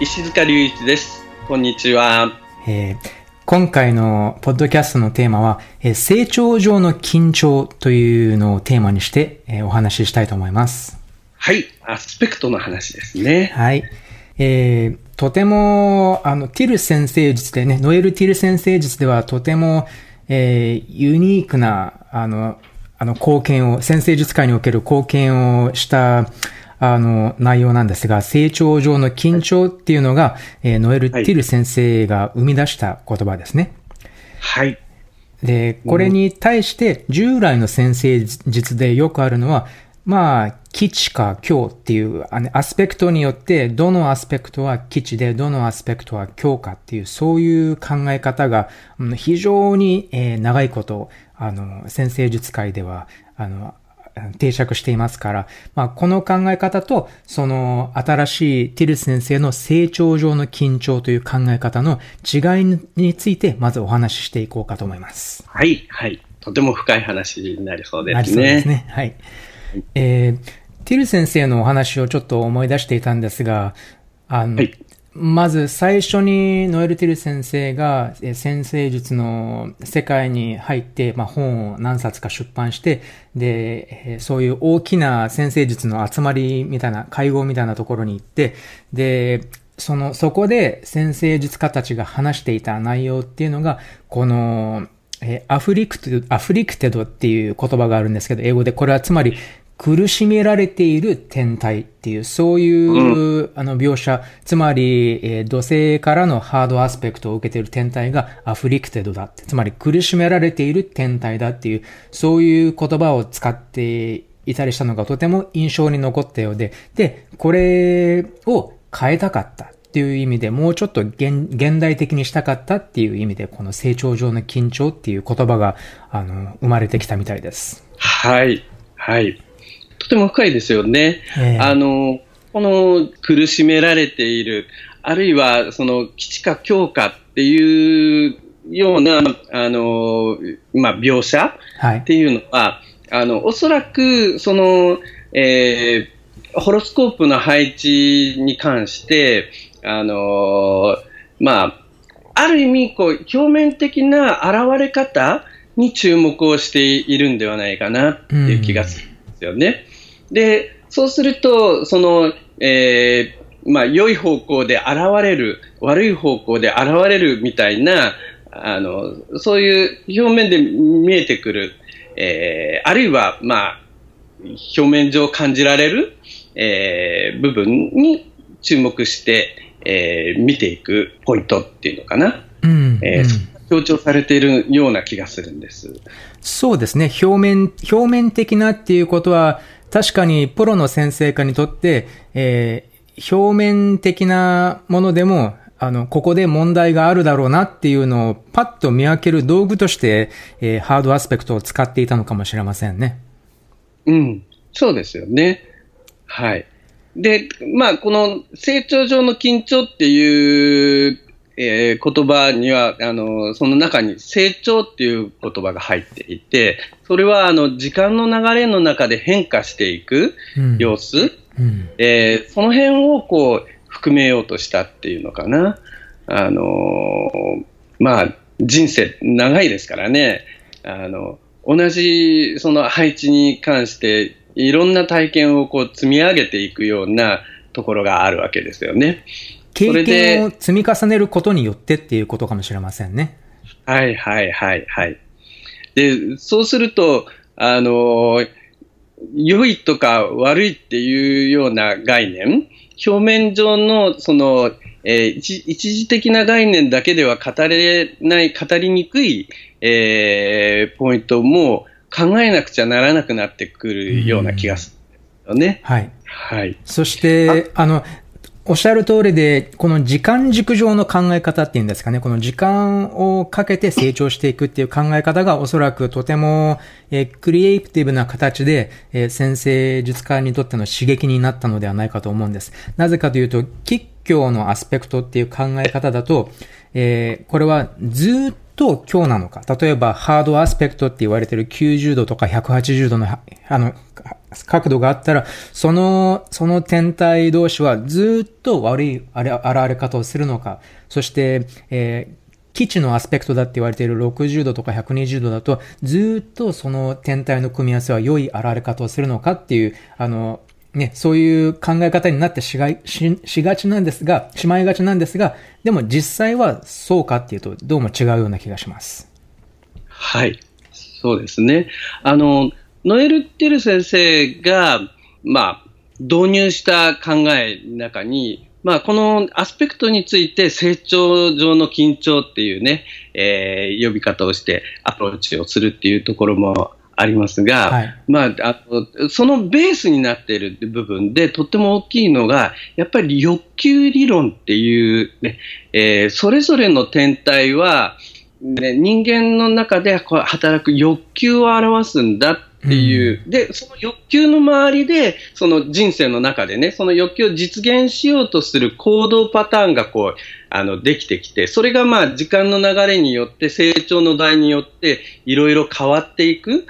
石塚隆一です。こんにちは。えー今回のポッドキャストのテーマは、えー成長上の緊張というのをテーマにして、えーお話ししたいと思います。はい。アスペクトの話ですね。はい。えーとても、あの、ティル先生術でね、ノエル・ティル先生術ではとても、えーユニークな、あの、あの、貢献を、先生術界における貢献をした、あの、内容なんですが、成長上の緊張っていうのが、えーノエル・ティル先生が生み出した言葉ですね。はい。で、これに対して、従来の先生術でよくあるのは、まあ、基地か強っていうあのアスペクトによって、どのアスペクトは基地で、どのアスペクトは強かっていう、そういう考え方が、うん非常に、えー長いこと、あの、先生術界では、あの、定着していますから、まあ、この考え方と、その新しいティル先生の成長上の緊張という考え方の違いについて、まずお話ししていこうかと思います。はい。はい。とても深い話になりそうでなりすね。そうですね。はい。えー、ティル先生のお話をちょっと思い出していたんですが、あの、はいまず最初にノエル・ティル先生が先生術の世界に入って、まあ、本を何冊か出版して、で、そういう大きな先生術の集まりみたいな、会合みたいなところに行って、で、その、そこで先生術家たちが話していた内容っていうのが、この、えアフリクテアフリクテドっていう言葉があるんですけど、英語でこれはつまり、苦しめられている天体っていう、そういう、あの描写、つまり、えー土星からのハードアスペクトを受けている天体がアフリクテドだって、つまり苦しめられている天体だっていう、そういう言葉を使っていたりしたのがとても印象に残ったようで、で、これを変えたかった。っていう意味でもうちょっと現現代的にしたかったっていう意味でこの成長上の緊張っていう言葉があの生まれてきたみたいです。はい。はい。とても深いですよね。ええあの、この苦しめられている、あるいはその基地か強化っていうような、あの、まあ、描写はいっ。ていうのは、あの、おそらく、その、えーホロスコープの配置に関して、あのまあ、ある意味、こう、表面的な現れ方に注目をしているんではないかなっていう気がするんですよね。で、そうすると、その、えーまあ、良い方向で現れる、悪い方向で現れるみたいな、あの、そういう表面で見えてくる、えーあるいは、まあ、表面上感じられる、えー部分に注目して、えー見ていくポイントっていうのかな。うん、えーうん強調されているような気がするんです。そうですね。表面、表面的なっていうことは、確かにプロの先生家にとって、えー表面的なものでも、あの、ここで問題があるだろうなっていうのをパッと見分ける道具として、えーハードアスペクトを使っていたのかもしれませんね。うん、そうですよね。はい。で、まあ、この成長上の緊張っていう、えー言葉には、あの、その中に成長っていう言葉が入っていて、それは、あの、時間の流れの中で変化していくうん。様子、うん。えーその辺をこう含めようとしたっていうのかな。あのーまあ、人生長いですからね。あの、同じその配置に関していろんな体験をこう積み上げていくようなところがあるわけですよね。そ経験を積み重ねることによってっていうことかもしれませんね。はいはいはいはい。で、そうすると、あの、良いとか悪いっていうような概念、表面上のその、えー一一時的な概念だけでは語れない、語りにくい、えーポイントも考えなくちゃならなくなってくるような気がするんですよね。はい。はい。そして、あの、おっしゃる通りで、この時間軸上の考え方っていうんですかね、この時間をかけて成長していくっていう考え方がおそらくとても、えー、クリエイティブな形で、えー、先生術家にとっての刺激になったのではないかと思うんです。なぜかというと、吉教のアスペクトっていう考え方だと、えー、これはずっと今日なのか。例えば、ハードアスペクトって言われてる90度とか180度の、あの、角度があったら、その、その天体同士はずっと悪い現れ方をするのか。そして、えー基地のアスペクトだって言われている60度とか120度だと、ずっとその天体の組み合わせは良い現れ方をするのかっていう、あの、ね、そういう考え方になってしがししがちなんですが、しまいがちなんですが、でも実際はそうかっていうと、どうも違うような気がします。はい。そうですね。あの、ノエル・テル先生が、まあ、導入した考えの中に、まあ、このアスペクトについて成長上の緊張っていうね、えー、呼び方をしてアプローチをするっていうところもありますが、はい、まあ、あのそのベースになっている部分でとっても大きいのが、やっぱり欲求理論っていうね、えー、それぞれの天体は、ね、人間の中で働く欲求を表すんだっていう、うん、で、その欲求の周りで、その人生の中でね、その欲求を実現しようとする行動パターンがこう、あの、できてきて、それがまあ時間の流れによって、成長の代によって、いろいろ変わっていく。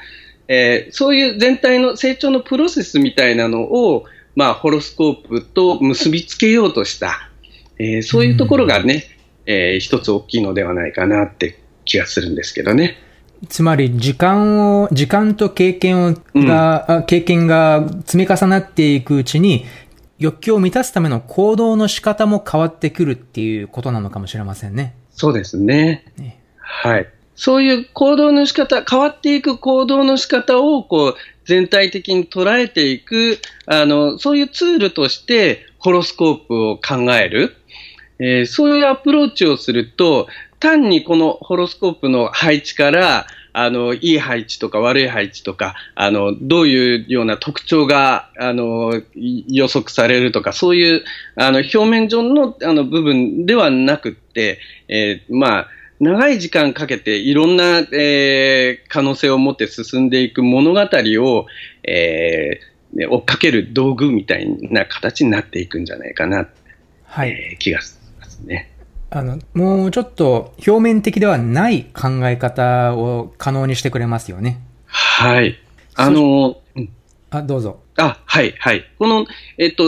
えー、そういう全体の成長のプロセスみたいなのを、まあ、ホロスコープと結びつけようとした、えー、そういうところがね、うん、えー、一つ大きいのではないかなって気がするんですけどね。つまり、時間を、時間と経験をが、うん、経験が積み重なっていくうちに、欲求を満たすための行動の仕方も変わってくるっていうことなのかもしれませんね。そうですね。ねはい。そういう行動の仕方、変わっていく行動の仕方を、こう、全体的に捉えていく、あの、そういうツールとして、ホロスコープを考える。えー、そういうアプローチをすると、単にこのホロスコープの配置から、あの、いい配置とか悪い配置とか、あの、どういうような特徴が、あの、予測されるとか、そういう、あの、表面上の、あの、部分ではなくって、えー、まあ、長い時間かけていろんな、えー、可能性を持って進んでいく物語を、えー、追っかける道具みたいな形になっていくんじゃないかな、はいえー、気がしますね。あの、もうちょっと表面的ではない考え方を可能にしてくれますよね。はい。あの、あ、どうぞ。あ、はい、はい。この、えっと、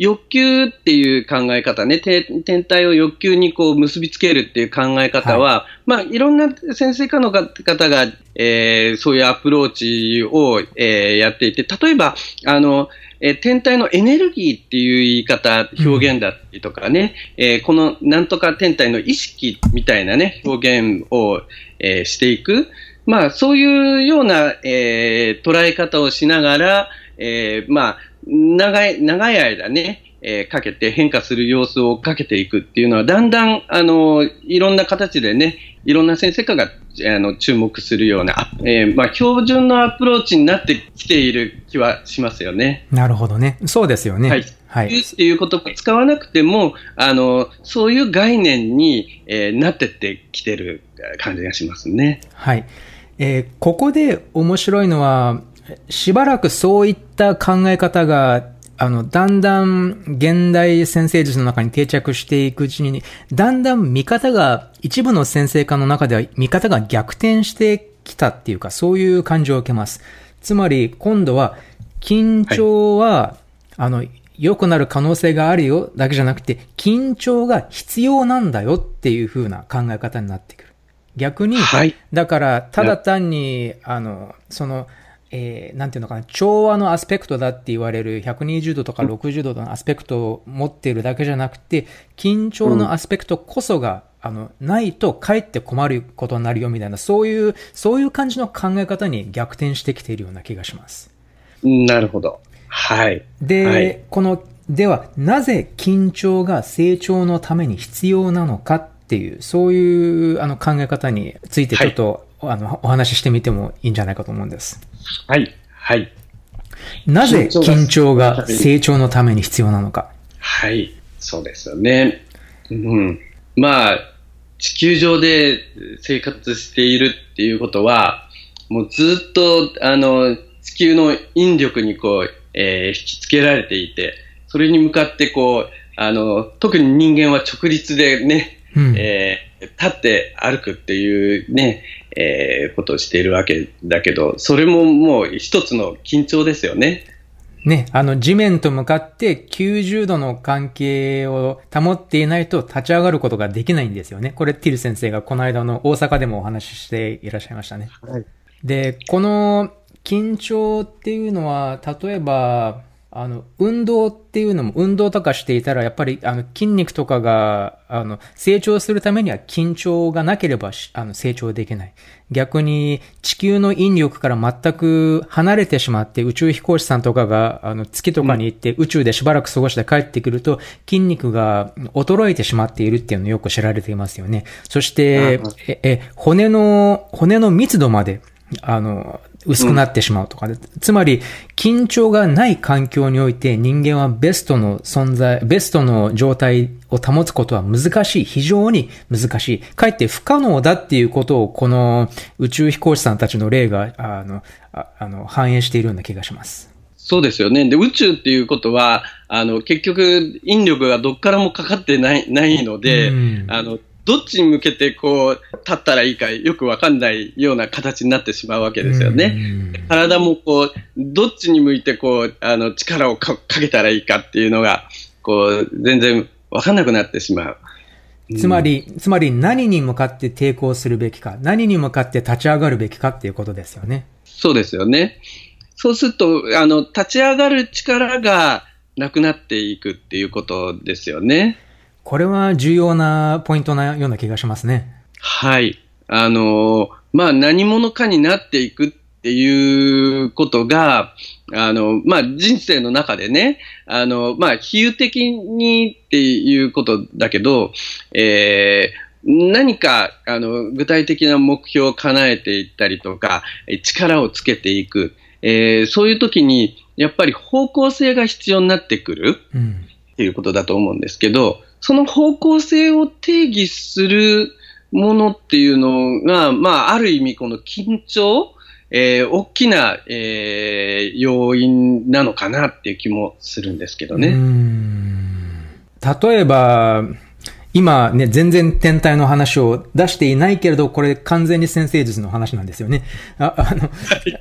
欲求っていう考え方ね、天体を欲求にこう結びつけるっていう考え方は、はい、まあ、いろんな先生科の方が、えー、そういうアプローチを、えー、やっていて、例えば、あの、えー、天体のエネルギーっていう言い方、表現だったりとかね、うん、えー、このなんとか天体の意識みたいなね、表現を、えー、していく。まあ、そういうような、えー、捉え方をしながら、えー、まあ、長い、長い間ね、えー、かけて変化する様子をかけていくっていうのは、だんだん、あの、いろんな形でね、いろんな先生家があの注目するような、えー、まあ、標準のアプローチになってきている気はしますよね。なるほどね。そうですよね。はい。はい。っていうことを使わなくても、あの、そういう概念に、えー、なってってきてる感じがしますね。はい。えー、ここで面白いのは、しばらくそういった考え方が、あの、だんだん現代先生術の中に定着していくうちに、だんだん見方が、一部の先生科の中では見方が逆転してきたっていうか、そういう感じを受けます。つまり、今度は、緊張は、はい、あの、良くなる可能性があるよだけじゃなくて、緊張が必要なんだよっていう風な考え方になってくる。逆に、はい、だから、ただ単に、あの、その、えー、なんていうのかな、調和のアスペクトだって言われる120度とか60度のアスペクトを持っているだけじゃなくて、緊張のアスペクトこそが、うん、あの、ないとかえって困ることになるよみたいな、そういう、そういう感じの考え方に逆転してきているような気がします。なるほど。はい。で、はい、この、では、なぜ緊張が成長のために必要なのかっていう、そういうあの考え方についてちょっと、はい、あの、お話ししてみてもいいんじゃないかと思うんです。はい。はい。なぜ緊張が成長のために必要なのか。はい。そうですよね。うん。まあ、地球上で生活しているっていうことは、もうずっと、あの、地球の引力にこう、えー、引き付けられていて、それに向かってこう、あの、特に人間は直立でね、うん、えー、立って歩くっていうね、えー、ことをしているわけだけど、それももう一つの緊張ですよね。ね、あの地面と向かって90度の関係を保っていないと立ち上がることができないんですよね。これティル先生がこの間の大阪でもお話ししていらっしゃいましたね。はい、で、この緊張っていうのは、例えば、あの、運動っていうのも、運動とかしていたら、やっぱり、あの、筋肉とかが、あの、成長するためには緊張がなければ、あの、成長できない。逆に、地球の引力から全く離れてしまって、宇宙飛行士さんとかが、あの、月とかに行って、宇宙でしばらく過ごして帰ってくると、筋肉が衰えてしまっているっていうのよく知られていますよね。そして、え、え、骨の、骨の密度まで、あの、薄くなってしまうとか、うん、つまり、緊張がない環境において人間はベストの存在、ベストの状態を保つことは難しい。非常に難しい。かえって不可能だっていうことを、この宇宙飛行士さんたちの例が、あの、ああの反映しているような気がします。そうですよね。で、宇宙っていうことは、あの、結局、引力がどっからもかかってない、ないので、うん、あの、どっちに向けてこう、立ったらいいかよくわかんないような形になってしまうわけですよね。体もこう、どっちに向いてこう、あの、力をかけたらいいかっていうのが、こう、全然わかんなくなってしまう。つまり、つまり何に向かって抵抗するべきか、何に向かって立ち上がるべきかっていうことですよね。そうですよね。そうすると、あの、立ち上がる力がなくなっていくっていうことですよね。これは重要なポイントなような気がしますね。はい。あの、まあ、何者かになっていくっていうことが、あの、まあ、人生の中でね、あの、まあ、比喩的にっていうことだけど、えー、何か、あの、具体的な目標を叶えていったりとか、力をつけていく、えー、そういう時に、やっぱり方向性が必要になってくる、っていうことだと思うんですけど、その方向性を定義するものっていうのが、まあ、ある意味この緊張、えー、大きな、えー、要因なのかなっていう気もするんですけどね。例えば、今ね、全然天体の話を出していないけれど、これ完全に先生術の話なんですよね。ああの、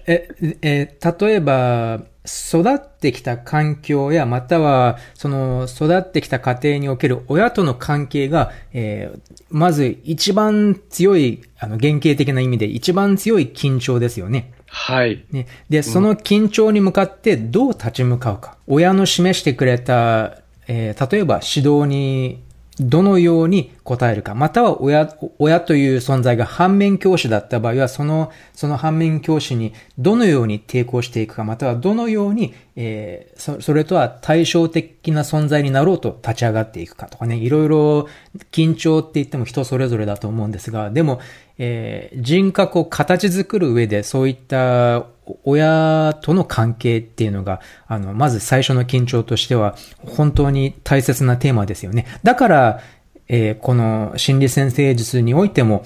え、え、例えば、育ってきた環境や、または、その、育ってきた家庭における親との関係が、えー、まず一番強い、あの、原型的な意味で一番強い緊張ですよね。はい。ね。で、その緊張に向かってどう立ち向かうか。親の示してくれた、えー、例えば指導にどのように答えるか、または親、親という存在が反面教師だった場合は、その、その反面教師にどのように抵抗していくか、またはどのように、えー、そそれとは対照的な存在になろうと立ち上がっていくかとかね、いろいろ緊張って言っても人それぞれだと思うんですが、でも、えー、人格を形作る上でそういった親との関係っていうのが、あの、まず最初の緊張としては、本当に大切なテーマですよね。だから、えー、この心理先生術においても、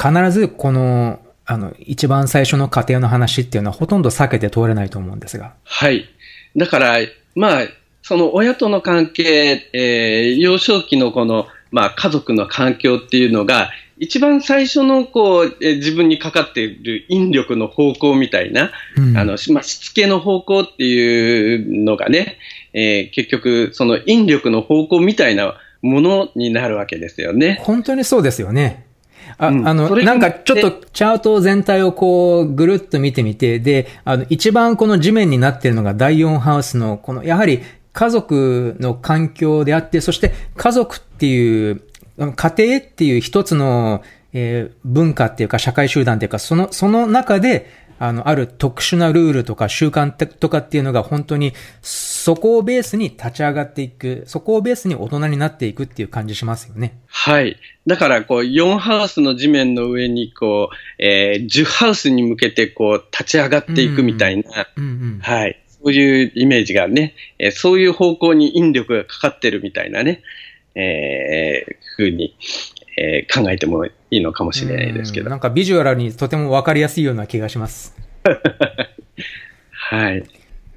必ずこの、あの、一番最初の家庭の話っていうのはほとんど避けて通れないと思うんですが。はい。だから、まあ、その親との関係、えー、幼少期のこの、まあ、家族の環境っていうのが、一番最初のこう、え自分にかかっている引力の方向みたいな、うん、あの、まあ、しつけの方向っていうのがね、えー、結局、その引力の方向みたいなものになるわけですよね。本当にそうですよね。あ、うん、あの、なんかちょっとチャート全体をこう、ぐるっと見てみて、で、あの、一番この地面になっているのが第4ハウスの、この、やはり家族の環境であって、そして家族っていう家庭っていう一つの、えー、文化っていうか社会集団っていうか、その、その中で、あの、ある特殊なルールとか習慣とかっていうのが本当にそこをベースに立ち上がっていく、そこをベースに大人になっていくっていう感じしますよね。はい。だから、こう、4ハウスの地面の上に、こう、えー、10ハウスに向けて、こう、立ち上がっていくみたいな、はい。そういうイメージがね、えー、そういう方向に引力がかかってるみたいなね、えー、ふうに、えー、考えてもいいのかもしれないですけど。なんかビジュアルにとてもわかりやすいような気がします。はい。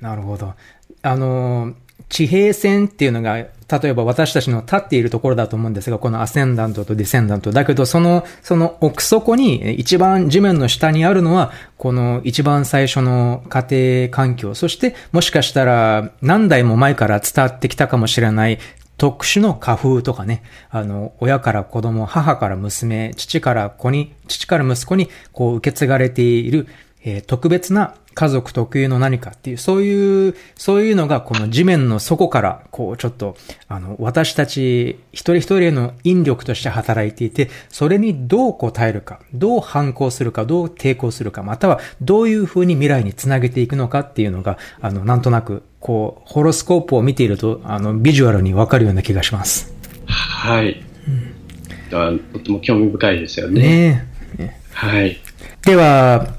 なるほど。あの、地平線っていうのが、例えば私たちの立っているところだと思うんですが、このアセンダントとディセンダント。だけど、その、その奥底に、一番地面の下にあるのは、この一番最初の家庭環境。そして、もしかしたら、何代も前から伝わってきたかもしれない特殊の家風とかね、あの、親から子供、母から娘、父から子に、父から息子に、こう受け継がれている、えー、特別な家族特有の何かっていう、そういう、そういうのがこの地面の底から、こうちょっと、あの、私たち一人一人への引力として働いていて、それにどう応えるか、どう反抗するか、どう抵抗するか、またはどういうふうに未来につなげていくのかっていうのが、あの、なんとなく、こう、ホロスコープを見ていると、あの、ビジュアルにわかるような気がします。はい。うん、とても興味深いですよね。ねはい。では、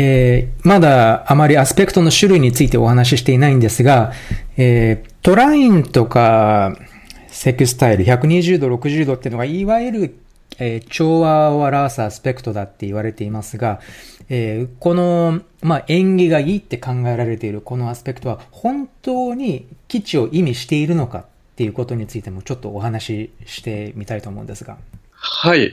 えー、まだあまりアスペクトの種類についてお話ししていないんですが、えー、トラインとかセクスタイル120度、60度っていうのが、いわゆる、えー、調和を表すアスペクトだって言われていますが、えー、この、まあ、縁起がいいって考えられているこのアスペクトは、本当に吉を意味しているのかっていうことについてもちょっとお話ししてみたいと思うんですが。はい。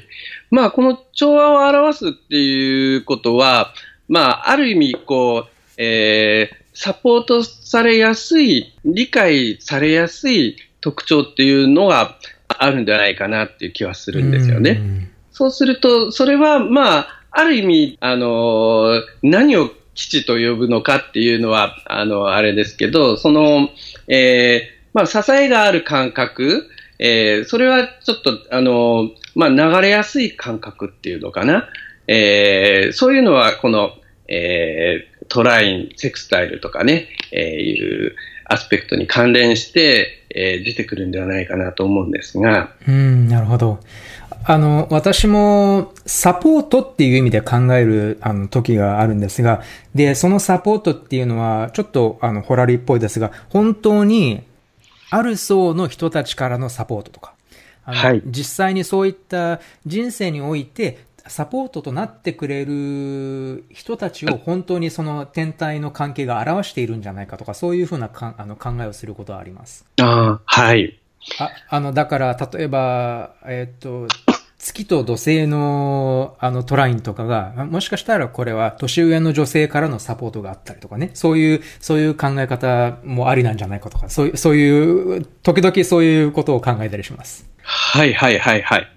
まあ、この調和を表すっていうことは、まあ、ある意味、こう、えー、サポートされやすい、理解されやすい特徴っていうのがあるんじゃないかなっていう気はするんですよね。そうすると、それは、まあ、ある意味、あの、何を基地と呼ぶのかっていうのは、あの、あれですけど、その、えー、まあ、支えがある感覚、えー、それはちょっと、あの、まあ、流れやすい感覚っていうのかな。えー、そういうのはこの、えー、トライン、セクスタイルとかね、えー、いうアスペクトに関連して、えー、出てくるんではないかなと思うんですが。うん、なるほど。あの、私もサポートっていう意味で考えるあの時があるんですが、で、そのサポートっていうのは、ちょっとあの、ホラリっぽいですが、本当にある層の人たちからのサポートとか、はい、実際にそういった人生においてサポートとなってくれる人たちを本当にその天体の関係が表しているんじゃないかとか、そういうふうなかあの考えをすることはあります。あはい。ああの、だから、例えば、えっ、と、月と土星のあのトラインとかが、もしかしたらこれは年上の女性からのサポートがあったりとかね、そういう、そういう考え方もありなんじゃないかとか、そういう、そういう、時々そういうことを考えたりします。はいはいはいはい。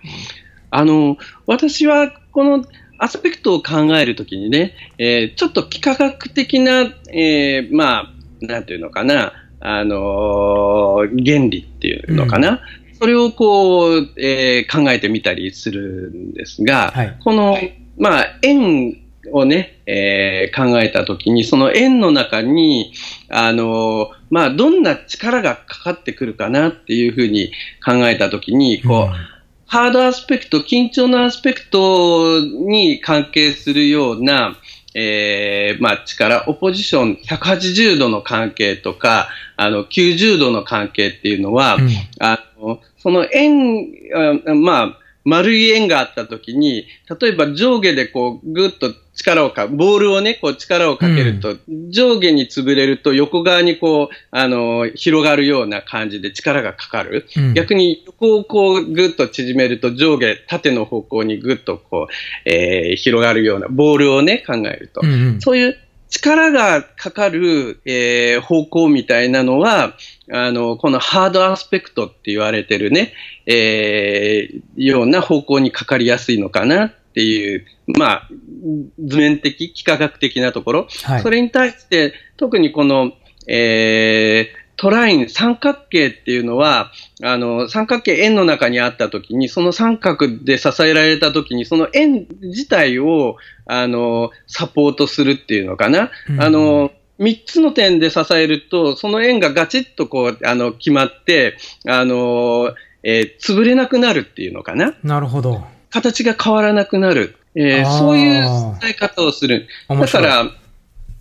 あの、私はこのアスペクトを考えるときにね、えー、ちょっと幾何学的な、えー、まあ、なんていうのかな、あのー、原理っていうのかな、うん、それをこう、えー、考えてみたりするんですが、はい、この、まあ、円をね、えー、考えたときに、その円の中に、あのまあ、どんな力がかかってくるかなっていうふうに考えたときに、こう、うんハードアスペクト、緊張のアスペクトに関係するような、えー、まあ、力、オポジション180度の関係とか、あの、90度の関係っていうのは、うん、あの、その円、まあ、丸い円があったときに、例えば上下でこう、ぐっと力をか、ボールをね、こう力をかけると、うん、上下に潰れると横側にこう、あの、広がるような感じで力がかかる。うん、逆に横をこう、ぐっと縮めると上下、縦の方向にぐっとこう、えー、広がるような、ボールをね、考えると。うん、そういう力がかかる、えー、方向みたいなのは、あの、このハードアスペクトって言われてるね、えー、ような方向にかかりやすいのかなっていう、まあ、図面的、幾何学的なところ、はい、それに対して、特にこの、えー、トライン、三角形っていうのは、あの、三角形円の中にあったときに、その三角で支えられたときに、その円自体を、あの、サポートするっていうのかな。うん、あの、三つの点で支えると、その円がガチッとこう、あの、決まって、あの、えー、潰れなくなるっていうのかな。なるほど。形が変わらなくなる。えー、そういう伝え方をする。だから、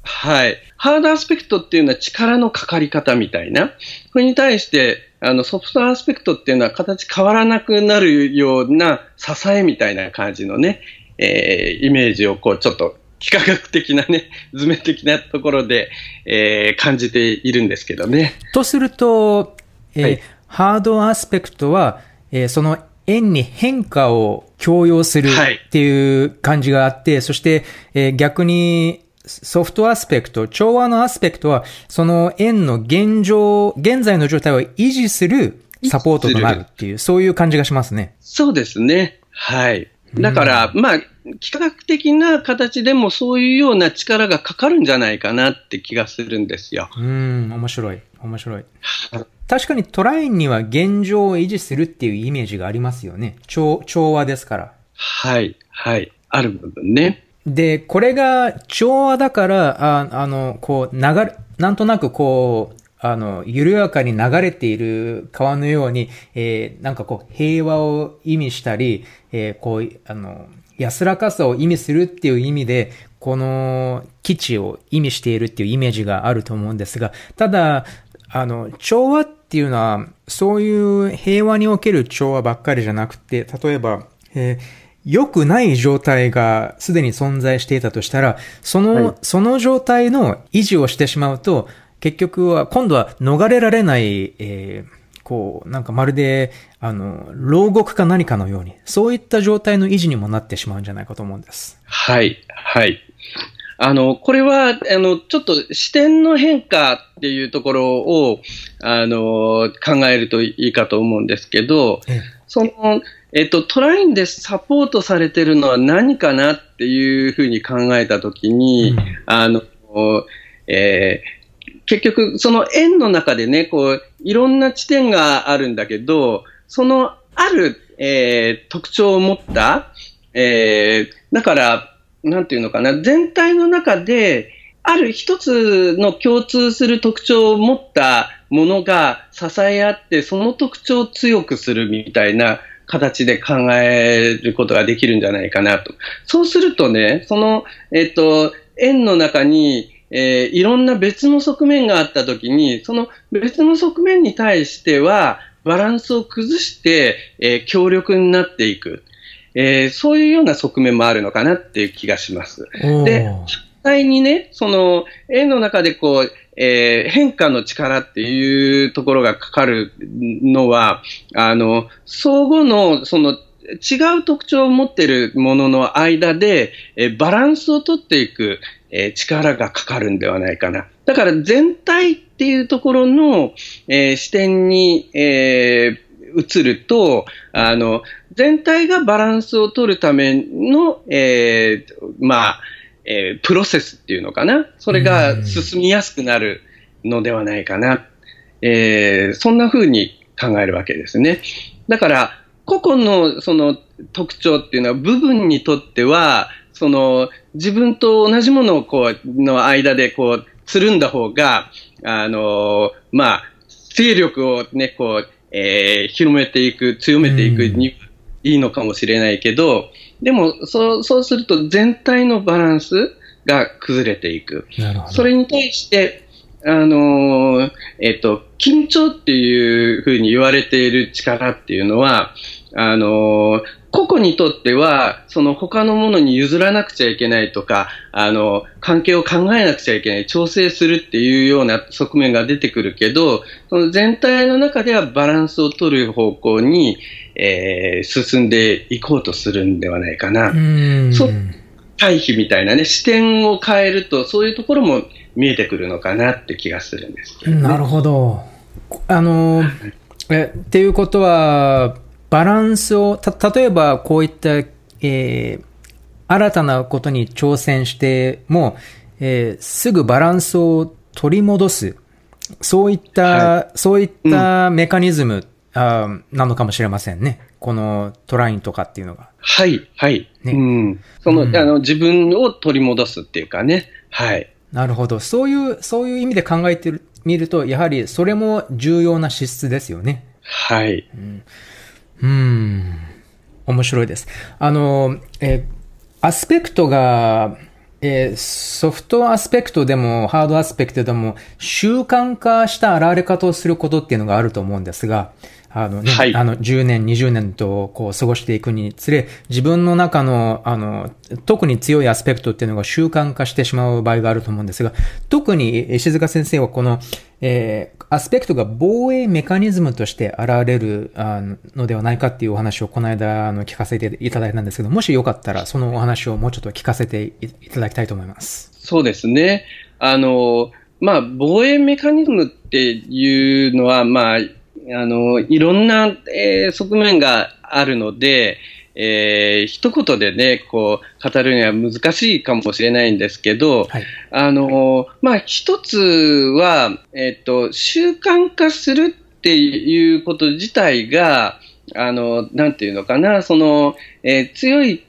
はい。ハードアスペクトっていうのは力のかかり方みたいな。これに対して、あの、ソフトアスペクトっていうのは形変わらなくなるような支えみたいな感じのね、えー、イメージをこう、ちょっと幾何学的なね、図面的なところで、えー、感じているんですけどね。とすると、えーはい、ハードアスペクトは、えー、その円に変化を強要するっていう感じがあって、はい、そして、えー、逆にソフトアスペクト、調和のアスペクトは、その円の現状、現在の状態を維持するサポートとなるっていう、そういう感じがしますね。そうですね。はい。だから、うん、まあ、幾何学的な形でもそういうような力がかかるんじゃないかなって気がするんですよ。うん、面白い。面白い。確かにトラインには現状を維持するっていうイメージがありますよね。調調和ですから。はい、はい。ある部分ね。で、これが調和だから、ああの、こう、流れ、なんとなくこう、あの、緩やかに流れている川のように、えー、なんかこう、平和を意味したり、えー、こう、あの、安らかさを意味するっていう意味で、この基地を意味しているっていうイメージがあると思うんですが、ただ、あの、調和っていうのは、そういう平和における調和ばっかりじゃなくて、例えば、えー良くない状態がすでに存在していたとしたら、その、はい、その状態の維持をしてしまうと、結局は、今度は逃れられない、えー、こう、なんかまるで、あの、牢獄か何かのように、そういった状態の維持にもなってしまうんじゃないかと思うんです。はい、はい。あの、これは、あの、ちょっと視点の変化っていうところを、あの、考えるといいかと思うんですけど、その、えっと、トラインでサポートされてるのは何かなっていうふうに考えたときに、うん、あの、えー、結局、その円の中でね、こう、いろんな地点があるんだけど、そのある、えー、特徴を持った、えー、だから、なんていうのかな、全体の中で、ある一つの共通する特徴を持ったものが支え合って、その特徴を強くするみたいな形で考えることができるんじゃないかなと。そうするとね、その、えっ、と、円の中に、えー、いろんな別の側面があったときに、その別の側面に対しては、バランスを崩して、えー、強力になっていく。えー、そういうような側面もあるのかなっていう気がします。で、実際にね、その、円の中でこう、えー、変化の力っていうところがかかるのは、あの、相互の、その、違う特徴を持っているものの間で、えー、バランスをとっていく、えー、力がかかるんではないかな。だから全体っていうところの、えー、視点に、え、移ると、あの、全体がバランスを取るための、え、まあ、えー、プロセスっていうのかな？それが進みやすくなるのではないかな。えー、そんな風に考えるわけですね。だから、個々のその特徴っていうのは部分にとっては、その自分と同じものをこう、の間でこう、つるんだ方が、あのまあ、勢力をね、こう、えー、広めていく、強めていくにいいのかもしれないけど、でも、そう、そうすると全体のバランスが崩れていく。それに対して、あのー、えっ、と、緊張っていうふうに言われている力っていうのは、あのー、個々にとっては、その他のものに譲らなくちゃいけないとか、あの、関係を考えなくちゃいけない、調整するっていうような側面が出てくるけど、その全体の中ではバランスを取る方向に、えー、進んでいこうとするんではないかな。そ対比みたいなね、視点を変えると、そういうところも見えてくるのかなって気がするんです、ね、なるほど。あの、え、っていうことは、バランスを、た、例えばこういった、えー、新たなことに挑戦しても、えー、すぐバランスを取り戻す。そういった、はい、そういったメカニズム、うん、あなのかもしれませんね。このトラインとかっていうのが。はい、はい。ね、うん。その、うん、あの、自分を取り戻すっていうかね。はい。なるほど。そういう、そういう意味で考えてみると、やはりそれも重要な資質ですよね。はい。うんうん。面白いです。あの、え、アスペクトが、えー、ソフトアスペクトでもハードアスペクトでも習慣化した現れ方をすることっていうのがあると思うんですが、あのね、はい、あの、10年、20年とこう過ごしていくにつれ、自分の中の、あの、特に強いアスペクトっていうのが習慣化してしまう場合があると思うんですが、特に石塚先生はこの、えー、アスペクトが防衛メカニズムとして現れるのではないかっていうお話をこの間の聞かせていただいたんですけど、もしよかったらそのお話をもうちょっと聞かせていただきたいと思います。そうですね。あの、まあ、防衛メカニズムっていうのは、まあ、あの、いろんな、えー、側面があるので、えー、一言でね、こう、語るには難しいかもしれないんですけど、はい、あの、まあ、一つは、えっ、ー、と、習慣化するっていうこと自体が、あの、なんていうのかな、その、えー、強い、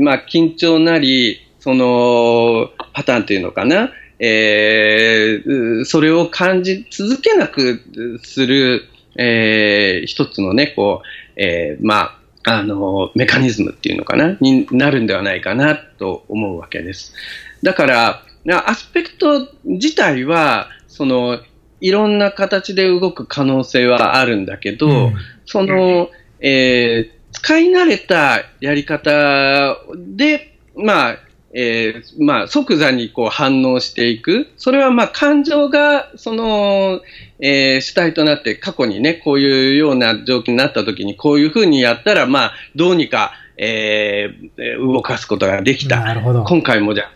まあ、緊張なり、その、パターンというのかな、えー、それを感じ続けなくする、えー、一つのね、こう、えー、まあ、あの、メカニズムっていうのかな、になるんではないかなと思うわけです。だから、アスペクト自体は、その、いろんな形で動く可能性はあるんだけど、うん、その、えー、使い慣れたやり方で、まあ、えー、まあ、即座にこう反応していく。それはまあ、感情が、その、えー、主体となって過去にね、こういうような状況になった時に、こういうふうにやったら、まあ、どうにか、えー、動かすことができた。なるほど。今回もじゃあ、や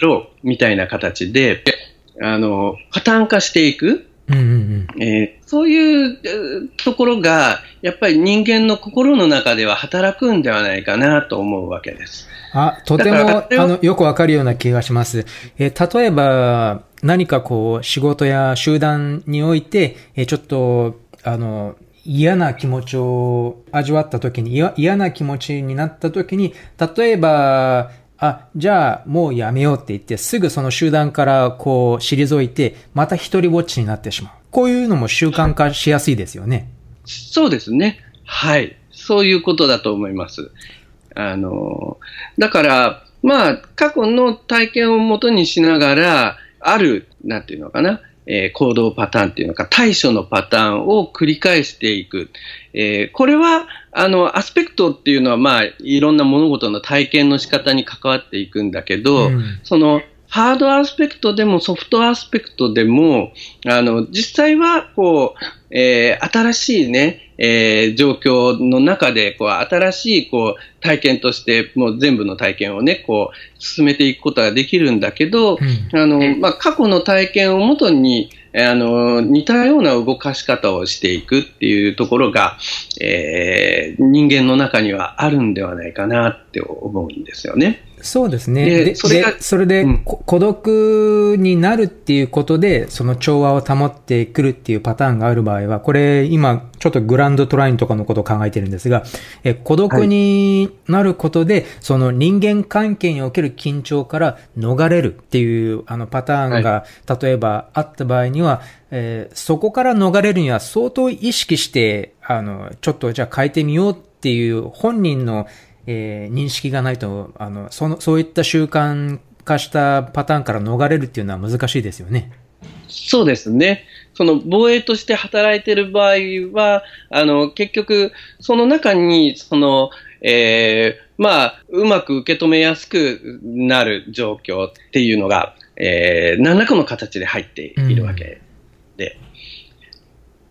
ろう、みたいな形で、あの、パターン化していく。うんうんうんえー、そういうところが、やっぱり人間の心の中では働くんではないかなと思うわけです。あ、とても、あの、よくわかるような気がします。えー、例えば、何かこう、仕事や集団において、えー、ちょっと、あの、嫌な気持ちを味わった時に、嫌な気持ちになった時に、例えば、あ、じゃあもうやめようって言って、すぐその集団からこう退いて、また一人ぼっちになってしまう。こういうのも習慣化しやすいですよね。そうですね。はい。そういうことだと思います。あの、だから、まあ、過去の体験をもとにしながら、ある、なんていうのかな、えー、行動パターンっていうのか、対処のパターンを繰り返していく。えー、これは、あの、アスペクトっていうのは、まあ、いろんな物事の体験の仕方に関わっていくんだけど、うん、その、ハードアスペクトでもソフトアスペクトでも、あの、実際は、こう、えー、新しいね、えー、状況の中で、こう、新しい、こう、体験として、もう全部の体験をね、こう、進めていくことができるんだけど、うん、あの、まあ、過去の体験をもとに、あの、似たような動かし方をしていくっていうところが、えー、人間の中にはあるんではないかなって思うんですよね。そうですね。で、それで、それで、うん、孤独になるっていうことで、その調和を保ってくるっていうパターンがある場合は、これ、今、ちょっとグランドトラインとかのことを考えてるんですが、え孤独になることで、はい、その人間関係における緊張から逃れるっていう、あの、パターンが、例えばあった場合には、えー、そこから逃れるには相当意識して、あの、ちょっとじゃあ変えてみようっていう本人のえー、認識がないと、あの、その、そういった習慣化したパターンから逃れるっていうのは難しいですよね。そうですね。その防衛として働いている場合は、あの、結局、その中に、その、えー、まあ、うまく受け止めやすくなる状況っていうのが、えー、何らかの形で入っているわけで、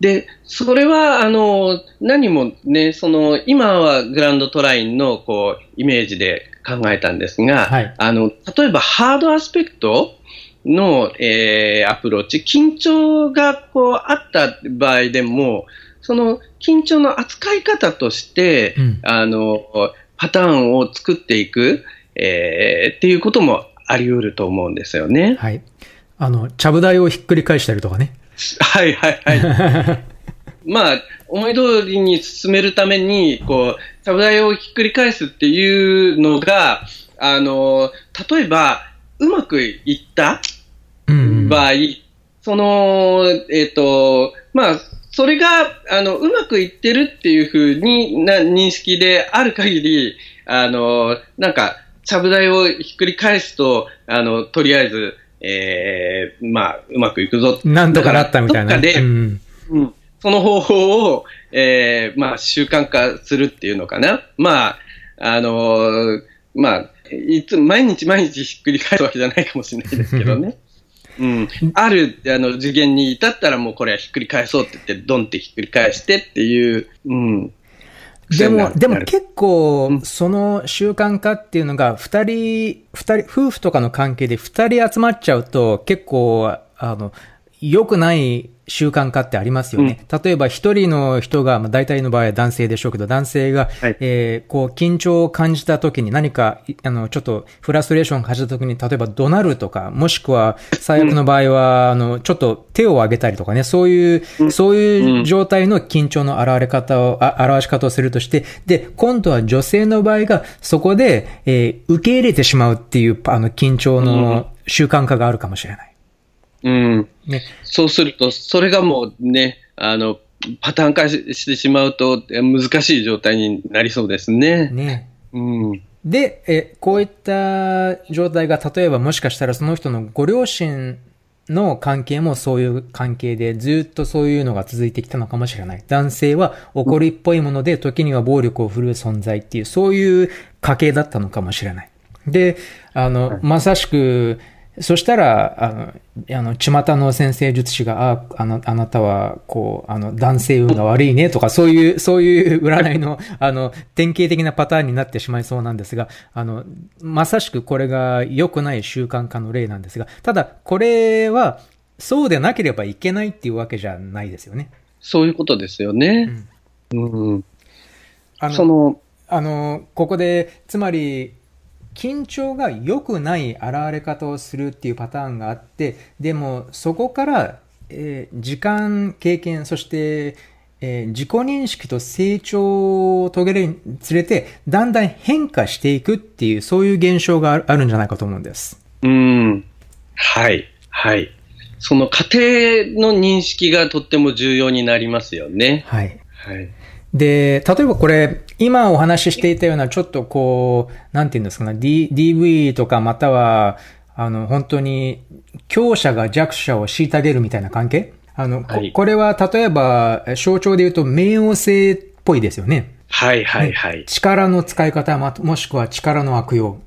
で、それは、あの、何もね、その、今はグランドトラインの、こう、イメージで考えたんですが、はい、あの、例えばハードアスペクトの、えー、アプローチ、緊張がこうあった場合でも、その緊張の扱い方として、うん、あの、パターンを作っていく、えー、っていうこともあり得ると思うんですよね。はい。あの、ちゃぶ台をひっくり返したりとかね。はいはいはい。まあ、思い通りに進めるために、こう、ちゃぶ台をひっくり返すっていうのが、あの、例えば、うまくいった場合、うん、その、えっ、ー、と、まあ、それが、あの、うまくいってるっていうふうにな認識である限り、あの、なんか、ちゃぶ台をひっくり返すと、あの、とりあえず、えー、まあ、うまくいくぞ。なんとかなったみたいな。で、うん、うん、その方法を、えー、まあ、習慣化するっていうのかな。まあ、あのー、まあ、いつ、毎日毎日ひっくり返すわけじゃないかもしれないですけどね。うん、あるあの次元に至ったらもうこれはひっくり返そうって言って、ドンってひっくり返してっていう、うん、でも、でも結構、その習慣化っていうのが、二人、二人、夫婦とかの関係で二人集まっちゃうと、結構、あの、良くない習慣化ってありますよね。うん、例えば一人の人が、まあ、大体の場合は男性でしょうけど、男性が、はい、えー、こう、緊張を感じた時に何か、あの、ちょっとフラストレーションを感じた時に、例えば怒鳴るとか、もしくは、最悪の場合は、うん、あの、ちょっと手を挙げたりとかね、そういう、うん、そういう状態の緊張の現れ方を、あ表し方をするとして、で、今度は女性の場合が、そこで、えー、受け入れてしまうっていう、あの、緊張の習慣化があるかもしれない。うん。ね、そうすると、それがもうね、あの、パターン化してしまうと難しい状態になりそうですね。ね。うん。で、え、こういった状態が、例えばもしかしたらその人のご両親の関係もそういう関係で、ずっとそういうのが続いてきたのかもしれない。男性は怒りっぽいもので、時には暴力を振るう存在っていう、そういう家系だったのかもしれない。で、あの、まさしく、そしたら、あの、あの、巷の先生術師が、あ、あの、あなたは、こう、あの、男性運が悪いねとか、そういう、そういう占いの、あの、典型的なパターンになってしまいそうなんですが、あの、まさしくこれが良くない習慣化の例なんですが、ただ、これは、そうでなければいけないっていうわけじゃないですよね。そういうことですよね。うん。うん、あの、その、あの、ここで、つまり、緊張が良くない現れ方をするっていうパターンがあって、でもそこから、えー、時間、経験、そして、えー、自己認識と成長を遂げるにつれて、だんだん変化していくっていう、そういう現象があるんじゃないかと思うんです。うん。はい。はい。その過程の認識がとっても重要になりますよね。はい。はい。で、例えばこれ、今お話ししていたような、ちょっとこう、なんていうんですかね、D、DV とかまたは、あの、本当に、強者が弱者を虐げるみたいな関係？あの、はい、これは例えば、象徴で言うと、冥王星っぽいですよね。はいはいはい。力の使い方、もしくは力の悪用。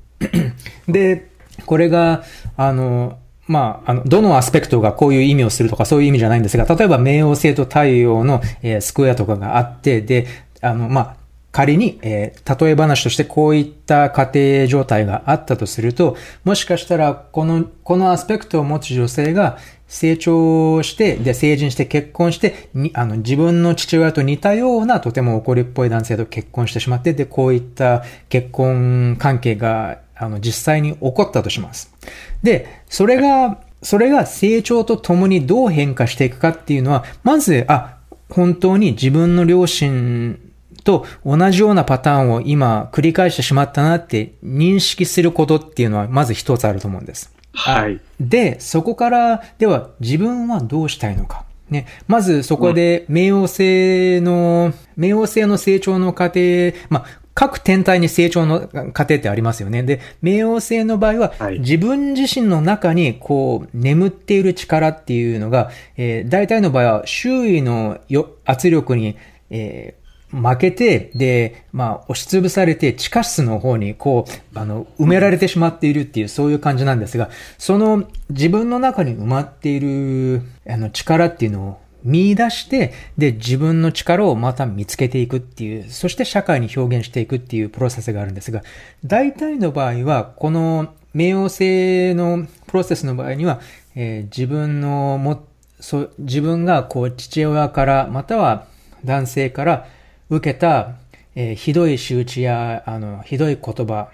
で、これが、あの、まあ、あの、どのアスペクトがこういう意味をするとかそういう意味じゃないんですが、例えば冥王星と太陽の、えー、スクエアとかがあって、で、あの、まあ、仮に、えー、例え話としてこういった家庭状態があったとすると、もしかしたら、この、このアスペクトを持つ女性が成長して、で、成人して結婚して、に、あの、自分の父親と似たようなとても怒りっぽい男性と結婚してしまって、で、こういった結婚関係があの、実際に起こったとします。で、それが、それが成長とともにどう変化していくかっていうのは、まず、あ、本当に自分の両親と同じようなパターンを今繰り返してしまったなって認識することっていうのはまず一つあると思うんです。はい。で、そこから、では自分はどうしたいのか。ね。まずそこで、冥王星の、冥王星の成長の過程、まあ、各天体に成長の過程ってありますよね。で、冥王星の場合は、はい、自分自身の中にこう、眠っている力っていうのが、えー、大体の場合は周囲の圧力に、えー、負けて、で、まあ、押しつぶされて、地下室の方に、こう、あの、埋められてしまっているっていう、そういう感じなんですが、その、自分の中に埋まっている、あの、力っていうのを、見出して、で、自分の力をまた見つけていくっていう、そして社会に表現していくっていうプロセスがあるんですが、大体の場合は、この冥王星のプロセスの場合には、えー、自分のも、そう、自分がこう父親から、または男性から受けた、えー、ひどい仕打ちや、あの、ひどい言葉、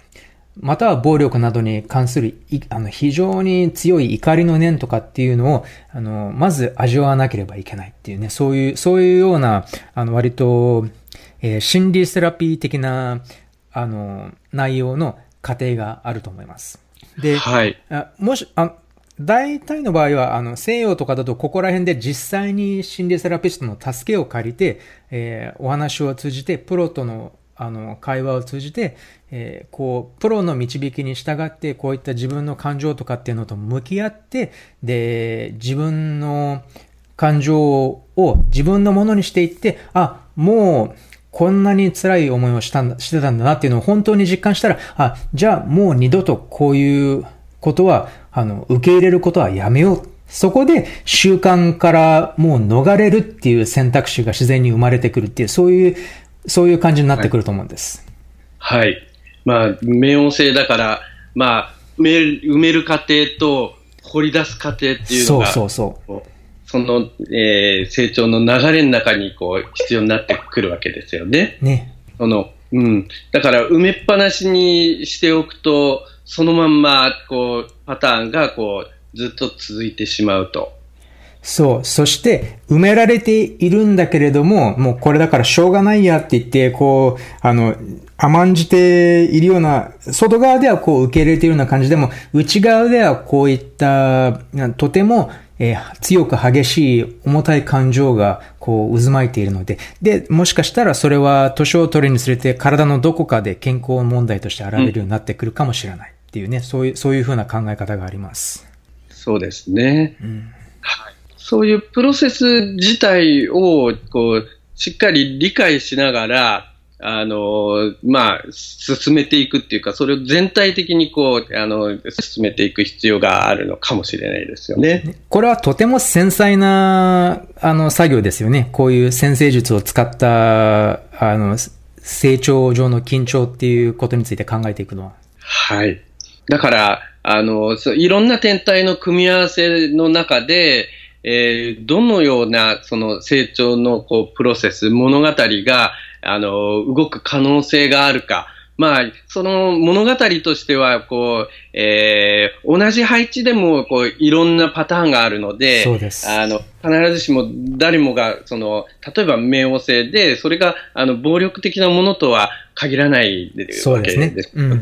または暴力などに関する、あの、非常に強い怒りの念とかっていうのを、あの、まず味わわなければいけないっていうね、そういう、そういうような、あの、割と、えー、心理セラピー的な、あの、内容の過程があると思います。で、はい。あもし、あ大体の場合は、あの、西洋とかだと、ここら辺で実際に心理セラピストの助けを借りて、えー、お話を通じて、プロとのあの、会話を通じて、えー、こう、プロの導きに従って、こういった自分の感情とかっていうのと向き合って、で、自分の感情を自分のものにしていって、あ、もう、こんなに辛い思いをしたんだ、してたんだなっていうのを本当に実感したら、あ、じゃあもう二度とこういうことは、あの、受け入れることはやめよう。そこで習慣からもう逃れるっていう選択肢が自然に生まれてくるっていう、そういう、そういう感じになってくると思うんです。はい。はい、まあ、冥王星だから、まあ、埋める埋める過程と掘り出す過程っていうのが、そうそうそう。その、えー、成長の流れの中にこう必要になってくるわけですよね。ね。その、うん。だから埋めっぱなしにしておくと、そのまんま、こう、パターンがこう、ずっと続いてしまうと。そう。そして、埋められているんだけれども、もうこれだからしょうがないやって言って、こう、あの、甘んじているような、外側ではこう受け入れているような感じでも、内側ではこういった、とても、えー、強く激しい重たい感情がこう渦巻いているので、で、もしかしたらそれは年を取るにつれて体のどこかで健康問題として現れるようになってくるかもしれないっていうね、うん、そういう、そういうふうな考え方があります。そうですね。うん、はい。そういうプロセス自体をこうしっかり理解しながら、あの、まあ、進めていくっていうか、それを全体的にこう、あの、進めていく必要があるのかもしれないですよね。これはとても繊細な、あの、作業ですよね。こういう先生術を使った、あの、成長上の緊張っていうことについて考えていくのは。はい。だから、あの、いろんな天体の組み合わせの中で、えー、どのようなその成長のこうプロセス、物語があの動く可能性があるか。まあ、その物語としては、こう、えー、同じ配置でも、こう、いろんなパターンがあるので、そうです。あの、必ずしも誰もが、その、例えば冥王星で、それが、あの、暴力的なものとは限らないわけですよね。で、ねうんう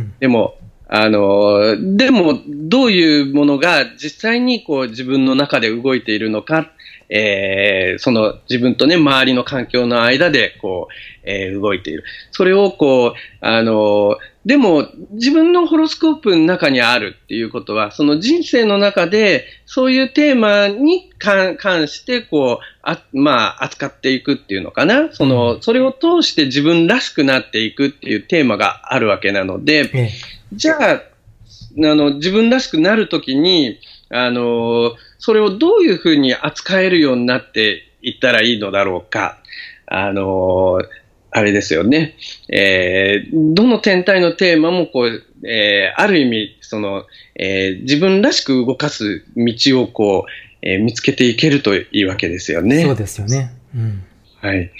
ん、でも、あの、でも、どういうものが実際にこう自分の中で動いているのか、えー、その自分とね、周りの環境の間でこう、えー、動いている。それをこう、あの、でも自分のホロスコープの中にあるっていうことは、その人生の中でそういうテーマに関してこう、あまあ、扱っていくっていうのかな。その、それを通して自分らしくなっていくっていうテーマがあるわけなので、じゃあ、あの、自分らしくなるときに、あの、それをどういうふうに扱えるようになっていったらいいのだろうか。あの、あれですよね。えー、どの天体のテーマもこう、えー、ある意味、その、えー、自分らしく動かす道をこう、えー、見つけていけるといいわけですよね。そうですよね。うん。はい。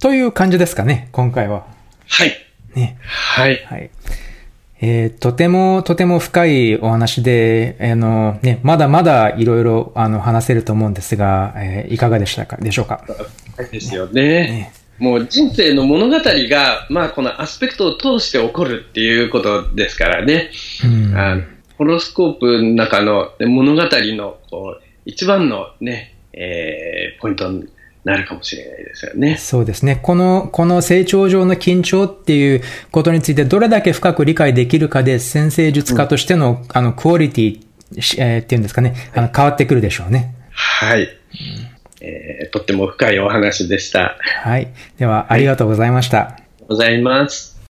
という感じですかね、今回は。はい。ね。はい。はい。えー、とても、とても深いお話で、あの、ね、まだまだいろいろ、あの、話せると思うんですが、えー、いかがでしたか、でしょうか？ですよね。ねもう人生の物語が、まあ、このアスペクトを通して起こるっていうことですからね。うん、あのホロスコープの中の物語のこう一番のね、えー、ポイントなるかもしれないですよね。そうですね。この、この成長上の緊張っていうことについてどれだけ深く理解できるかで、先生術家としての、うん、あの、クオリティ、えー、っていうんですかね、あの、変わってくるでしょうね。はい。うん、えー、とっても深いお話でした。はい。では、ありがとうございました。はい、ございます。